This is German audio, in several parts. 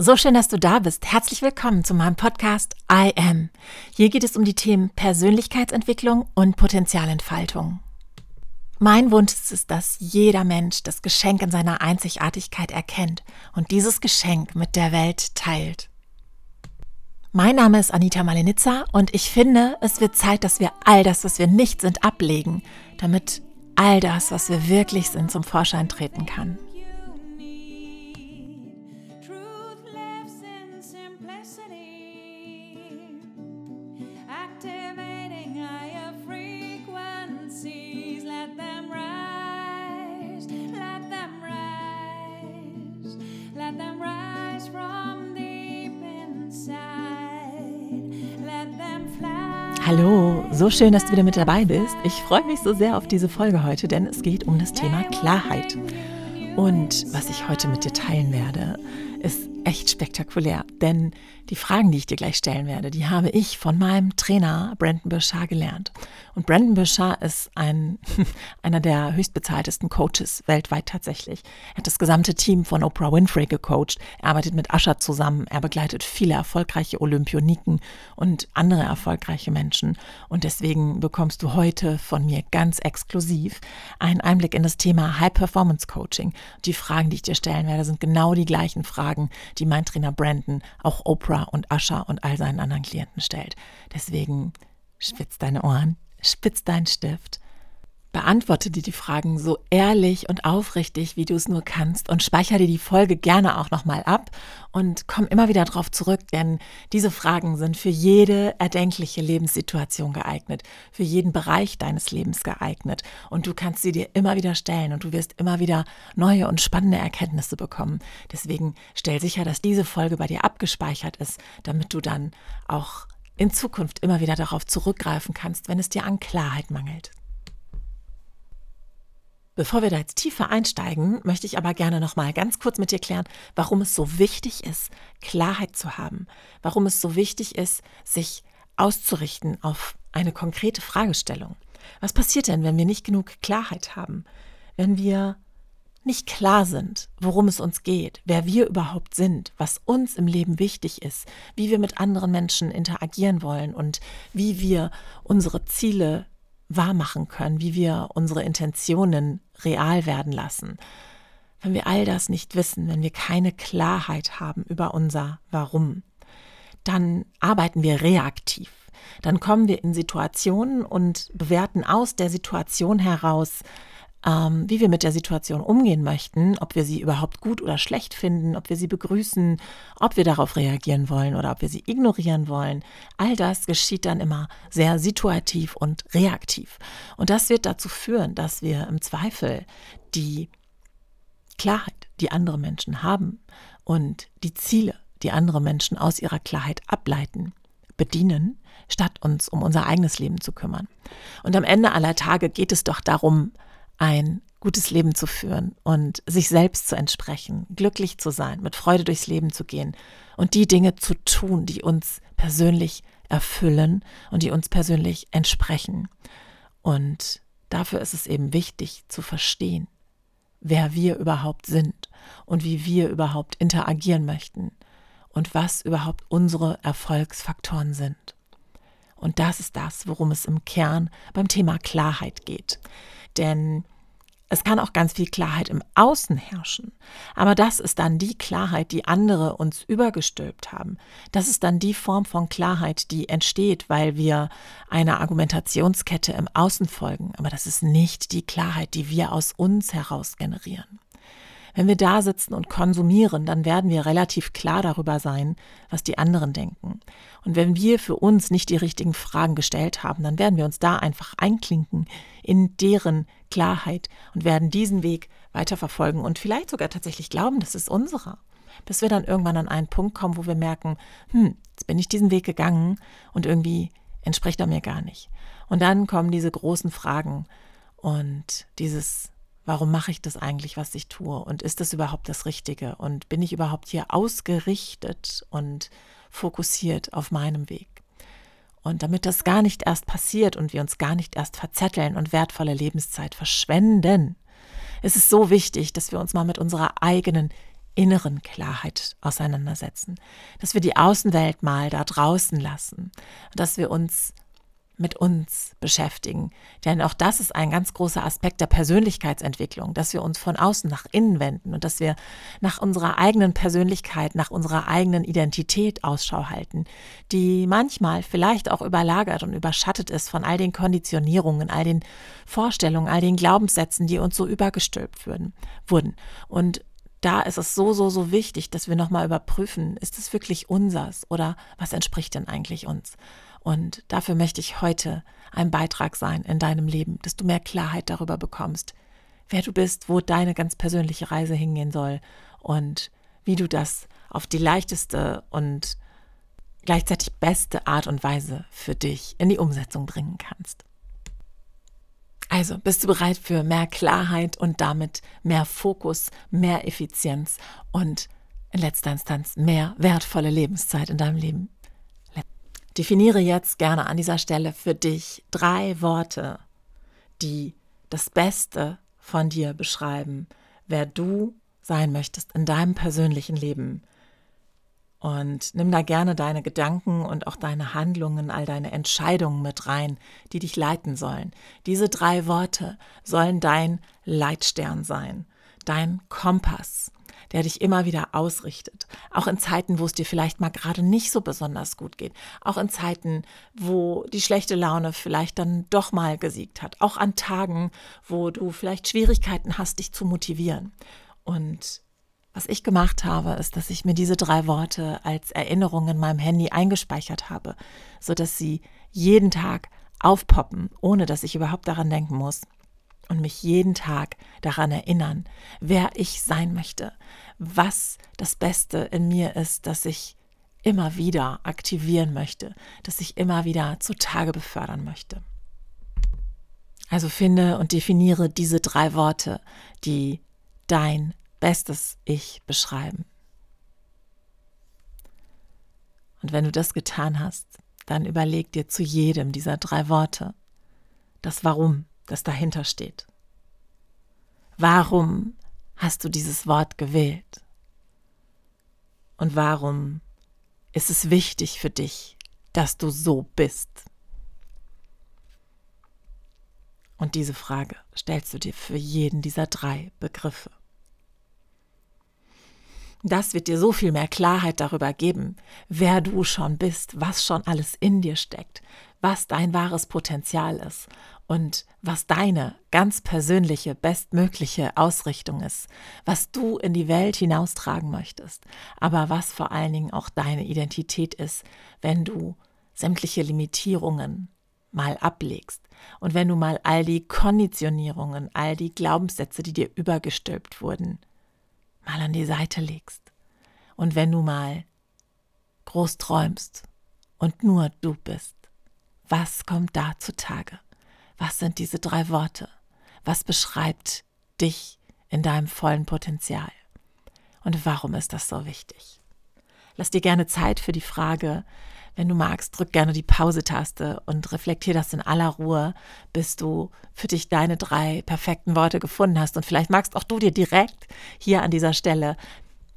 So schön, dass du da bist. Herzlich willkommen zu meinem Podcast I Am. Hier geht es um die Themen Persönlichkeitsentwicklung und Potenzialentfaltung. Mein Wunsch ist es, dass jeder Mensch das Geschenk in seiner Einzigartigkeit erkennt und dieses Geschenk mit der Welt teilt. Mein Name ist Anita Malenitza und ich finde, es wird Zeit, dass wir all das, was wir nicht sind, ablegen, damit all das, was wir wirklich sind, zum Vorschein treten kann. Hallo, so schön, dass du wieder mit dabei bist. Ich freue mich so sehr auf diese Folge heute, denn es geht um das Thema Klarheit. Und was ich heute mit dir teilen werde, ist echt spektakulär, denn die Fragen, die ich dir gleich stellen werde, die habe ich von meinem Trainer Brandon Burchard gelernt. Und Brandon Burchard ist ein, einer der höchstbezahltesten Coaches weltweit tatsächlich. Er hat das gesamte Team von Oprah Winfrey gecoacht. Er arbeitet mit Asher zusammen. Er begleitet viele erfolgreiche Olympioniken und andere erfolgreiche Menschen. Und deswegen bekommst du heute von mir ganz exklusiv einen Einblick in das Thema High Performance Coaching. Die Fragen, die ich dir stellen werde, sind genau die gleichen Fragen, die mein Trainer Brandon auch Oprah und Asher und all seinen anderen Klienten stellt. Deswegen spitz deine Ohren, spitz deinen Stift Beantworte dir die Fragen so ehrlich und aufrichtig, wie du es nur kannst und speichere dir die Folge gerne auch nochmal ab und komm immer wieder darauf zurück, denn diese Fragen sind für jede erdenkliche Lebenssituation geeignet, für jeden Bereich deines Lebens geeignet und du kannst sie dir immer wieder stellen und du wirst immer wieder neue und spannende Erkenntnisse bekommen. Deswegen stell sicher, dass diese Folge bei dir abgespeichert ist, damit du dann auch in Zukunft immer wieder darauf zurückgreifen kannst, wenn es dir an Klarheit mangelt. Bevor wir da jetzt tiefer einsteigen, möchte ich aber gerne noch mal ganz kurz mit dir klären, warum es so wichtig ist, Klarheit zu haben, warum es so wichtig ist, sich auszurichten auf eine konkrete Fragestellung. Was passiert denn, wenn wir nicht genug Klarheit haben? Wenn wir nicht klar sind, worum es uns geht, wer wir überhaupt sind, was uns im Leben wichtig ist, wie wir mit anderen Menschen interagieren wollen und wie wir unsere Ziele wahrmachen können, wie wir unsere Intentionen real werden lassen. Wenn wir all das nicht wissen, wenn wir keine Klarheit haben über unser Warum, dann arbeiten wir reaktiv. Dann kommen wir in Situationen und bewerten aus der Situation heraus, ähm, wie wir mit der Situation umgehen möchten, ob wir sie überhaupt gut oder schlecht finden, ob wir sie begrüßen, ob wir darauf reagieren wollen oder ob wir sie ignorieren wollen. All das geschieht dann immer sehr situativ und reaktiv. Und das wird dazu führen, dass wir im Zweifel die Klarheit, die andere Menschen haben und die Ziele, die andere Menschen aus ihrer Klarheit ableiten, bedienen, statt uns um unser eigenes Leben zu kümmern. Und am Ende aller Tage geht es doch darum, ein gutes Leben zu führen und sich selbst zu entsprechen, glücklich zu sein, mit Freude durchs Leben zu gehen und die Dinge zu tun, die uns persönlich erfüllen und die uns persönlich entsprechen. Und dafür ist es eben wichtig zu verstehen, wer wir überhaupt sind und wie wir überhaupt interagieren möchten und was überhaupt unsere Erfolgsfaktoren sind. Und das ist das, worum es im Kern beim Thema Klarheit geht. Denn es kann auch ganz viel Klarheit im Außen herrschen. Aber das ist dann die Klarheit, die andere uns übergestülpt haben. Das ist dann die Form von Klarheit, die entsteht, weil wir einer Argumentationskette im Außen folgen. Aber das ist nicht die Klarheit, die wir aus uns heraus generieren. Wenn wir da sitzen und konsumieren, dann werden wir relativ klar darüber sein, was die anderen denken. Und wenn wir für uns nicht die richtigen Fragen gestellt haben, dann werden wir uns da einfach einklinken in deren Klarheit und werden diesen Weg weiterverfolgen und vielleicht sogar tatsächlich glauben, das ist unserer. Bis wir dann irgendwann an einen Punkt kommen, wo wir merken, hm, jetzt bin ich diesen Weg gegangen und irgendwie entspricht er mir gar nicht. Und dann kommen diese großen Fragen und dieses warum mache ich das eigentlich, was ich tue? Und ist das überhaupt das Richtige? Und bin ich überhaupt hier ausgerichtet und fokussiert auf meinem Weg? Und damit das gar nicht erst passiert und wir uns gar nicht erst verzetteln und wertvolle Lebenszeit verschwenden, ist es so wichtig, dass wir uns mal mit unserer eigenen inneren Klarheit auseinandersetzen, dass wir die Außenwelt mal da draußen lassen, dass wir uns mit uns beschäftigen. Denn auch das ist ein ganz großer Aspekt der Persönlichkeitsentwicklung, dass wir uns von außen nach innen wenden und dass wir nach unserer eigenen Persönlichkeit, nach unserer eigenen Identität Ausschau halten, die manchmal vielleicht auch überlagert und überschattet ist von all den Konditionierungen, all den Vorstellungen, all den Glaubenssätzen, die uns so übergestülpt würden, wurden. Und da ist es so, so, so wichtig, dass wir nochmal überprüfen, ist es wirklich unsers oder was entspricht denn eigentlich uns? Und dafür möchte ich heute ein Beitrag sein in deinem Leben, dass du mehr Klarheit darüber bekommst, wer du bist, wo deine ganz persönliche Reise hingehen soll und wie du das auf die leichteste und gleichzeitig beste Art und Weise für dich in die Umsetzung bringen kannst. Also, bist du bereit für mehr Klarheit und damit mehr Fokus, mehr Effizienz und in letzter Instanz mehr wertvolle Lebenszeit in deinem Leben? Definiere jetzt gerne an dieser Stelle für dich drei Worte, die das Beste von dir beschreiben, wer du sein möchtest in deinem persönlichen Leben. Und nimm da gerne deine Gedanken und auch deine Handlungen, all deine Entscheidungen mit rein, die dich leiten sollen. Diese drei Worte sollen dein Leitstern sein, dein Kompass, der dich immer wieder ausrichtet. Auch in Zeiten, wo es dir vielleicht mal gerade nicht so besonders gut geht. Auch in Zeiten, wo die schlechte Laune vielleicht dann doch mal gesiegt hat. Auch an Tagen, wo du vielleicht Schwierigkeiten hast, dich zu motivieren. Und was ich gemacht habe, ist, dass ich mir diese drei Worte als Erinnerung in meinem Handy eingespeichert habe, sodass sie jeden Tag aufpoppen, ohne dass ich überhaupt daran denken muss und mich jeden Tag daran erinnern, wer ich sein möchte, was das Beste in mir ist, das ich immer wieder aktivieren möchte, das ich immer wieder zutage befördern möchte. Also finde und definiere diese drei Worte, die dein bestes Ich beschreiben. Und wenn du das getan hast, dann überleg dir zu jedem dieser drei Worte das Warum das dahinter steht. Warum hast du dieses Wort gewählt? Und warum ist es wichtig für dich, dass du so bist? Und diese Frage stellst du dir für jeden dieser drei Begriffe. Das wird dir so viel mehr Klarheit darüber geben, wer du schon bist, was schon alles in dir steckt, was dein wahres Potenzial ist und was deine ganz persönliche, bestmögliche Ausrichtung ist, was du in die Welt hinaustragen möchtest, aber was vor allen Dingen auch deine Identität ist, wenn du sämtliche Limitierungen mal ablegst und wenn du mal all die Konditionierungen, all die Glaubenssätze, die dir übergestülpt wurden, mal an die Seite legst. Und wenn du mal groß träumst und nur du bist, was kommt da zutage? Was sind diese drei Worte? Was beschreibt dich in deinem vollen Potenzial? Und warum ist das so wichtig? Lass dir gerne Zeit für die Frage. Wenn du magst, drück gerne die Pause-Taste und reflektier das in aller Ruhe, bis du für dich deine drei perfekten Worte gefunden hast. Und vielleicht magst auch du dir direkt hier an dieser Stelle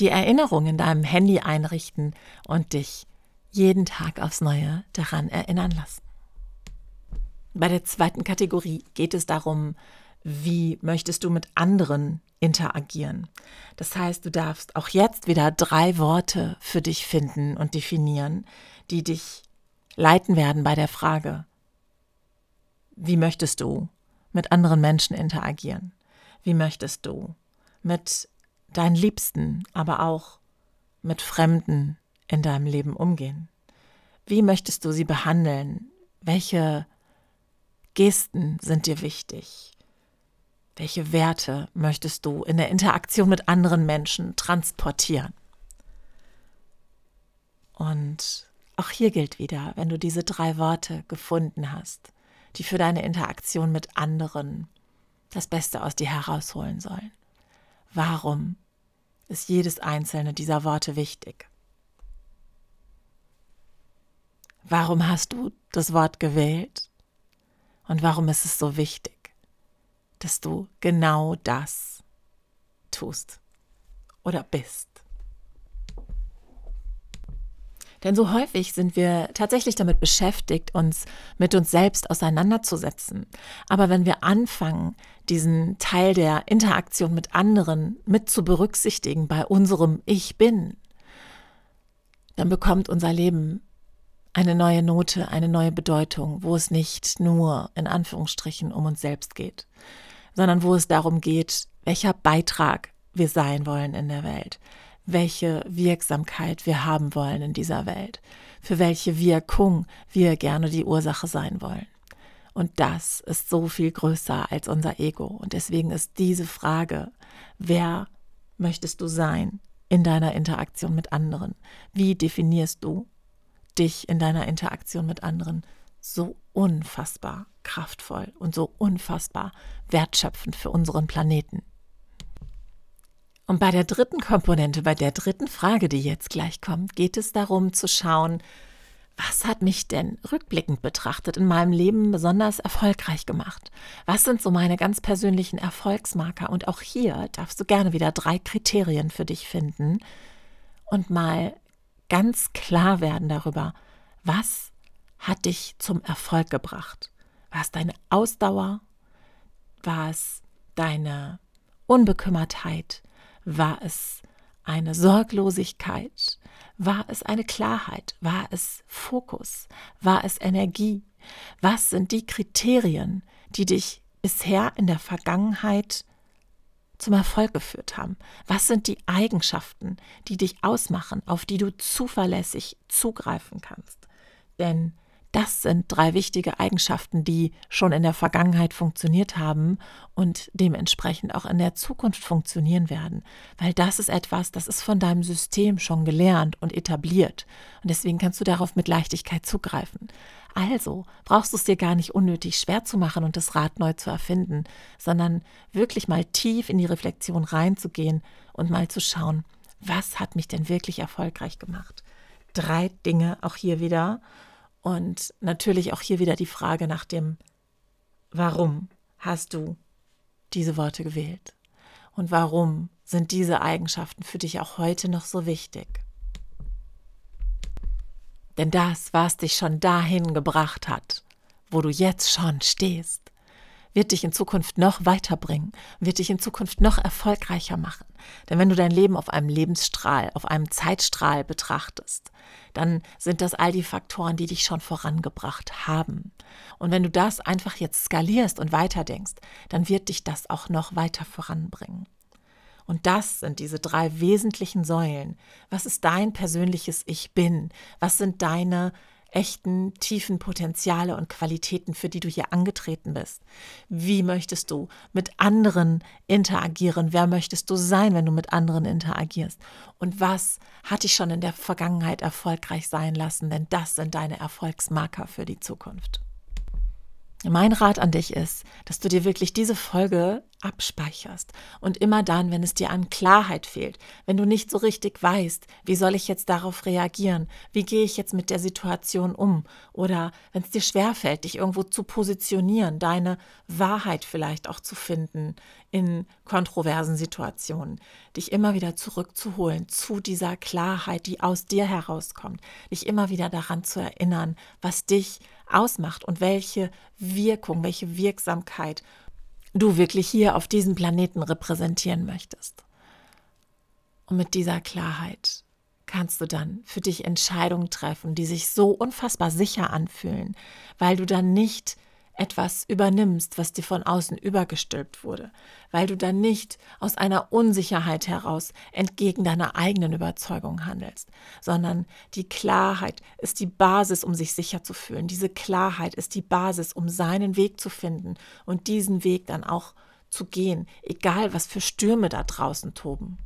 die Erinnerung in deinem Handy einrichten und dich jeden Tag aufs Neue daran erinnern lassen. Bei der zweiten Kategorie geht es darum, wie möchtest du mit anderen interagieren. Das heißt, du darfst auch jetzt wieder drei Worte für dich finden und definieren, die dich leiten werden bei der Frage, wie möchtest du mit anderen Menschen interagieren? Wie möchtest du mit deinen Liebsten, aber auch mit Fremden in deinem Leben umgehen? Wie möchtest du sie behandeln? Welche Gesten sind dir wichtig? Welche Werte möchtest du in der Interaktion mit anderen Menschen transportieren? Und auch hier gilt wieder, wenn du diese drei Worte gefunden hast, die für deine Interaktion mit anderen das Beste aus dir herausholen sollen. Warum ist jedes einzelne dieser Worte wichtig? Warum hast du das Wort gewählt? Und warum ist es so wichtig, dass du genau das tust? oder bist. Denn so häufig sind wir tatsächlich damit beschäftigt, uns mit uns selbst auseinanderzusetzen. Aber wenn wir anfangen, diesen Teil der Interaktion mit anderen mit zu berücksichtigen bei unserem Ich bin, dann bekommt unser Leben eine neue Note, eine neue Bedeutung, wo es nicht nur in Anführungsstrichen um uns selbst geht, sondern wo es darum geht, welcher Beitrag wir sein wollen in der Welt, welche Wirksamkeit wir haben wollen in dieser Welt, für welche Wirkung wir gerne die Ursache sein wollen. Und das ist so viel größer als unser Ego. Und deswegen ist diese Frage, wer möchtest du sein in deiner Interaktion mit anderen? Wie definierst du dich in deiner Interaktion mit anderen? So unfassbar kraftvoll und so unfassbar wertschöpfend für unseren Planeten. Und bei der dritten Komponente, bei der dritten Frage, die jetzt gleich kommt, geht es darum zu schauen, was hat mich denn rückblickend betrachtet in meinem Leben besonders erfolgreich gemacht? Was sind so meine ganz persönlichen Erfolgsmarker? Und auch hier darfst du gerne wieder drei Kriterien für dich finden und mal ganz klar werden darüber, was hat dich zum Erfolg gebracht? War es deine Ausdauer? War es deine Unbekümmertheit? War es eine Sorglosigkeit? War es eine Klarheit? War es Fokus? War es Energie? Was sind die Kriterien, die dich bisher in der Vergangenheit zum Erfolg geführt haben? Was sind die Eigenschaften, die dich ausmachen, auf die du zuverlässig zugreifen kannst? Denn das sind drei wichtige Eigenschaften, die schon in der Vergangenheit funktioniert haben und dementsprechend auch in der Zukunft funktionieren werden. Weil das ist etwas, das ist von deinem System schon gelernt und etabliert. Und deswegen kannst du darauf mit Leichtigkeit zugreifen. Also brauchst du es dir gar nicht unnötig schwer zu machen und das Rad neu zu erfinden, sondern wirklich mal tief in die Reflexion reinzugehen und mal zu schauen, was hat mich denn wirklich erfolgreich gemacht? Drei Dinge auch hier wieder und natürlich auch hier wieder die Frage nach dem, warum hast du diese Worte gewählt? Und warum sind diese Eigenschaften für dich auch heute noch so wichtig? Denn das, was dich schon dahin gebracht hat, wo du jetzt schon stehst, wird dich in Zukunft noch weiterbringen, wird dich in Zukunft noch erfolgreicher machen. Denn wenn du dein Leben auf einem Lebensstrahl, auf einem Zeitstrahl betrachtest, dann sind das all die Faktoren, die dich schon vorangebracht haben. Und wenn du das einfach jetzt skalierst und weiterdenkst, dann wird dich das auch noch weiter voranbringen. Und das sind diese drei wesentlichen Säulen. Was ist dein persönliches Ich bin? Was sind deine echten, tiefen Potenziale und Qualitäten, für die du hier angetreten bist? Wie möchtest du mit anderen interagieren? Wer möchtest du sein, wenn du mit anderen interagierst? Und was hat dich schon in der Vergangenheit erfolgreich sein lassen? Denn das sind deine Erfolgsmarker für die Zukunft. Mein Rat an dich ist, dass du dir wirklich diese Folge abspeicherst und immer dann, wenn es dir an Klarheit fehlt, wenn du nicht so richtig weißt, wie soll ich jetzt darauf reagieren, wie gehe ich jetzt mit der Situation um oder wenn es dir schwerfällt, dich irgendwo zu positionieren, deine Wahrheit vielleicht auch zu finden in kontroversen Situationen, dich immer wieder zurückzuholen zu dieser Klarheit, die aus dir herauskommt, dich immer wieder daran zu erinnern, was dich ausmacht und welche Wirkung, welche Wirksamkeit du wirklich hier auf diesem Planeten repräsentieren möchtest. Und mit dieser Klarheit kannst du dann für dich Entscheidungen treffen, die sich so unfassbar sicher anfühlen, weil du dann nicht etwas übernimmst, was dir von außen übergestülpt wurde, weil du dann nicht aus einer Unsicherheit heraus entgegen deiner eigenen Überzeugung handelst, sondern die Klarheit ist die Basis, um sich sicher zu fühlen. Diese Klarheit ist die Basis, um seinen Weg zu finden und diesen Weg dann auch zu gehen, egal was für Stürme da draußen toben.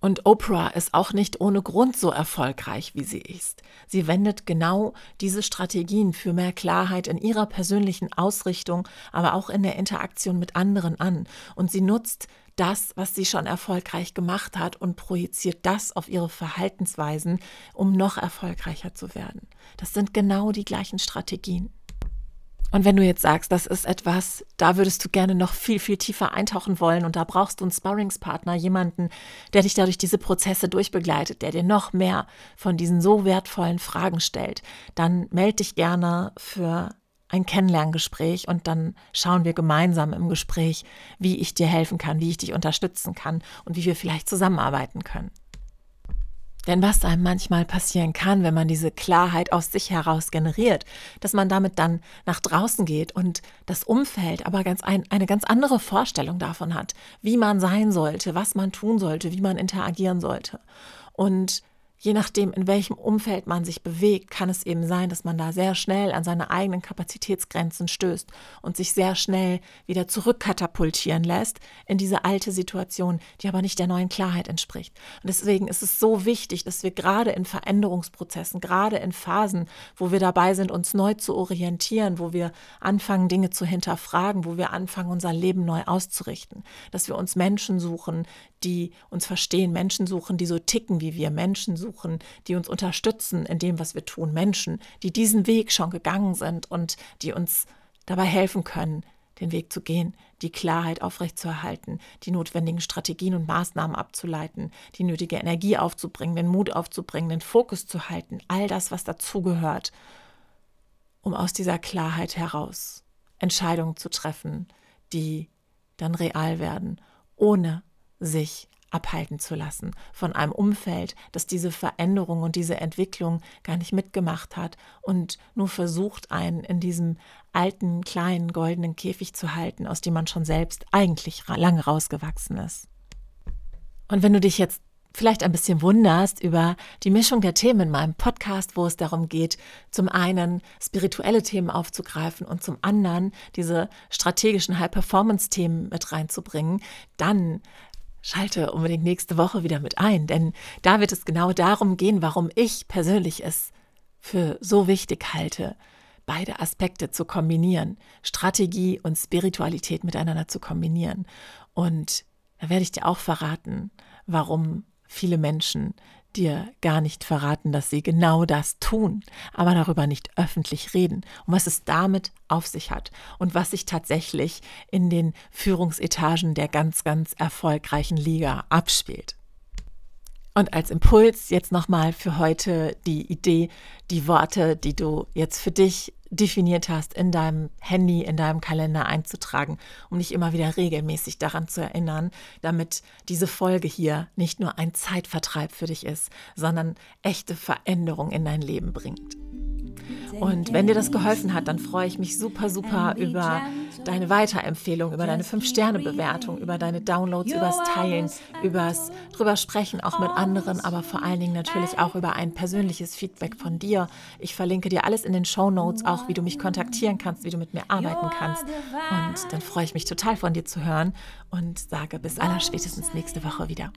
Und Oprah ist auch nicht ohne Grund so erfolgreich, wie sie ist. Sie wendet genau diese Strategien für mehr Klarheit in ihrer persönlichen Ausrichtung, aber auch in der Interaktion mit anderen an. Und sie nutzt das, was sie schon erfolgreich gemacht hat und projiziert das auf ihre Verhaltensweisen, um noch erfolgreicher zu werden. Das sind genau die gleichen Strategien. Und wenn du jetzt sagst, das ist etwas, da würdest du gerne noch viel, viel tiefer eintauchen wollen und da brauchst du einen Sparringspartner, jemanden, der dich dadurch diese Prozesse durchbegleitet, der dir noch mehr von diesen so wertvollen Fragen stellt, dann melde dich gerne für ein Kennenlerngespräch und dann schauen wir gemeinsam im Gespräch, wie ich dir helfen kann, wie ich dich unterstützen kann und wie wir vielleicht zusammenarbeiten können. Denn was einem manchmal passieren kann, wenn man diese Klarheit aus sich heraus generiert, dass man damit dann nach draußen geht und das Umfeld aber ganz ein, eine ganz andere Vorstellung davon hat, wie man sein sollte, was man tun sollte, wie man interagieren sollte. Und je nachdem, in welchem Umfeld man sich bewegt, kann es eben sein, dass man da sehr schnell an seine eigenen Kapazitätsgrenzen stößt und sich sehr schnell wieder zurückkatapultieren lässt in diese alte Situation, die aber nicht der neuen Klarheit entspricht. Und deswegen ist es so wichtig, dass wir gerade in Veränderungsprozessen, gerade in Phasen, wo wir dabei sind, uns neu zu orientieren, wo wir anfangen, Dinge zu hinterfragen, wo wir anfangen, unser Leben neu auszurichten, dass wir uns Menschen suchen, die uns verstehen, Menschen suchen, die so ticken wie wir, Menschen suchen, die uns unterstützen in dem, was wir tun, Menschen, die diesen Weg schon gegangen sind und die uns dabei helfen können, den Weg zu gehen, die Klarheit aufrechtzuerhalten, die notwendigen Strategien und Maßnahmen abzuleiten, die nötige Energie aufzubringen, den Mut aufzubringen, den Fokus zu halten, all das, was dazugehört, um aus dieser Klarheit heraus Entscheidungen zu treffen, die dann real werden, ohne sich abhalten zu lassen von einem Umfeld, das diese Veränderung und diese Entwicklung gar nicht mitgemacht hat und nur versucht, einen in diesem alten, kleinen, goldenen Käfig zu halten, aus dem man schon selbst eigentlich lange rausgewachsen ist. Und wenn du dich jetzt vielleicht ein bisschen wunderst über die Mischung der Themen in meinem Podcast, wo es darum geht, zum einen spirituelle Themen aufzugreifen und zum anderen diese strategischen High-Performance-Themen mit reinzubringen, dann Schalte unbedingt nächste Woche wieder mit ein, denn da wird es genau darum gehen, warum ich persönlich es für so wichtig halte, beide Aspekte zu kombinieren, Strategie und Spiritualität miteinander zu kombinieren. Und da werde ich dir auch verraten, warum viele Menschen dir gar nicht verraten, dass sie genau das tun, aber darüber nicht öffentlich reden und was es damit auf sich hat und was sich tatsächlich in den Führungsetagen der ganz, ganz erfolgreichen Liga abspielt. Und als Impuls jetzt nochmal für heute die Idee, die Worte, die du jetzt für dich definiert hast, in deinem Handy, in deinem Kalender einzutragen, um dich immer wieder regelmäßig daran zu erinnern, damit diese Folge hier nicht nur ein Zeitvertreib für dich ist, sondern echte Veränderung in dein Leben bringt. Und wenn dir das geholfen hat, dann freue ich mich super, super über deine Weiterempfehlung, über deine 5-Sterne-Bewertung, über deine Downloads, übers Teilen, übers drüber sprechen, auch mit anderen, aber vor allen Dingen natürlich auch über ein persönliches Feedback von dir. Ich verlinke dir alles in den Show Notes, auch wie du mich kontaktieren kannst, wie du mit mir arbeiten kannst. Und dann freue ich mich total von dir zu hören und sage bis allerspätestens nächste Woche wieder.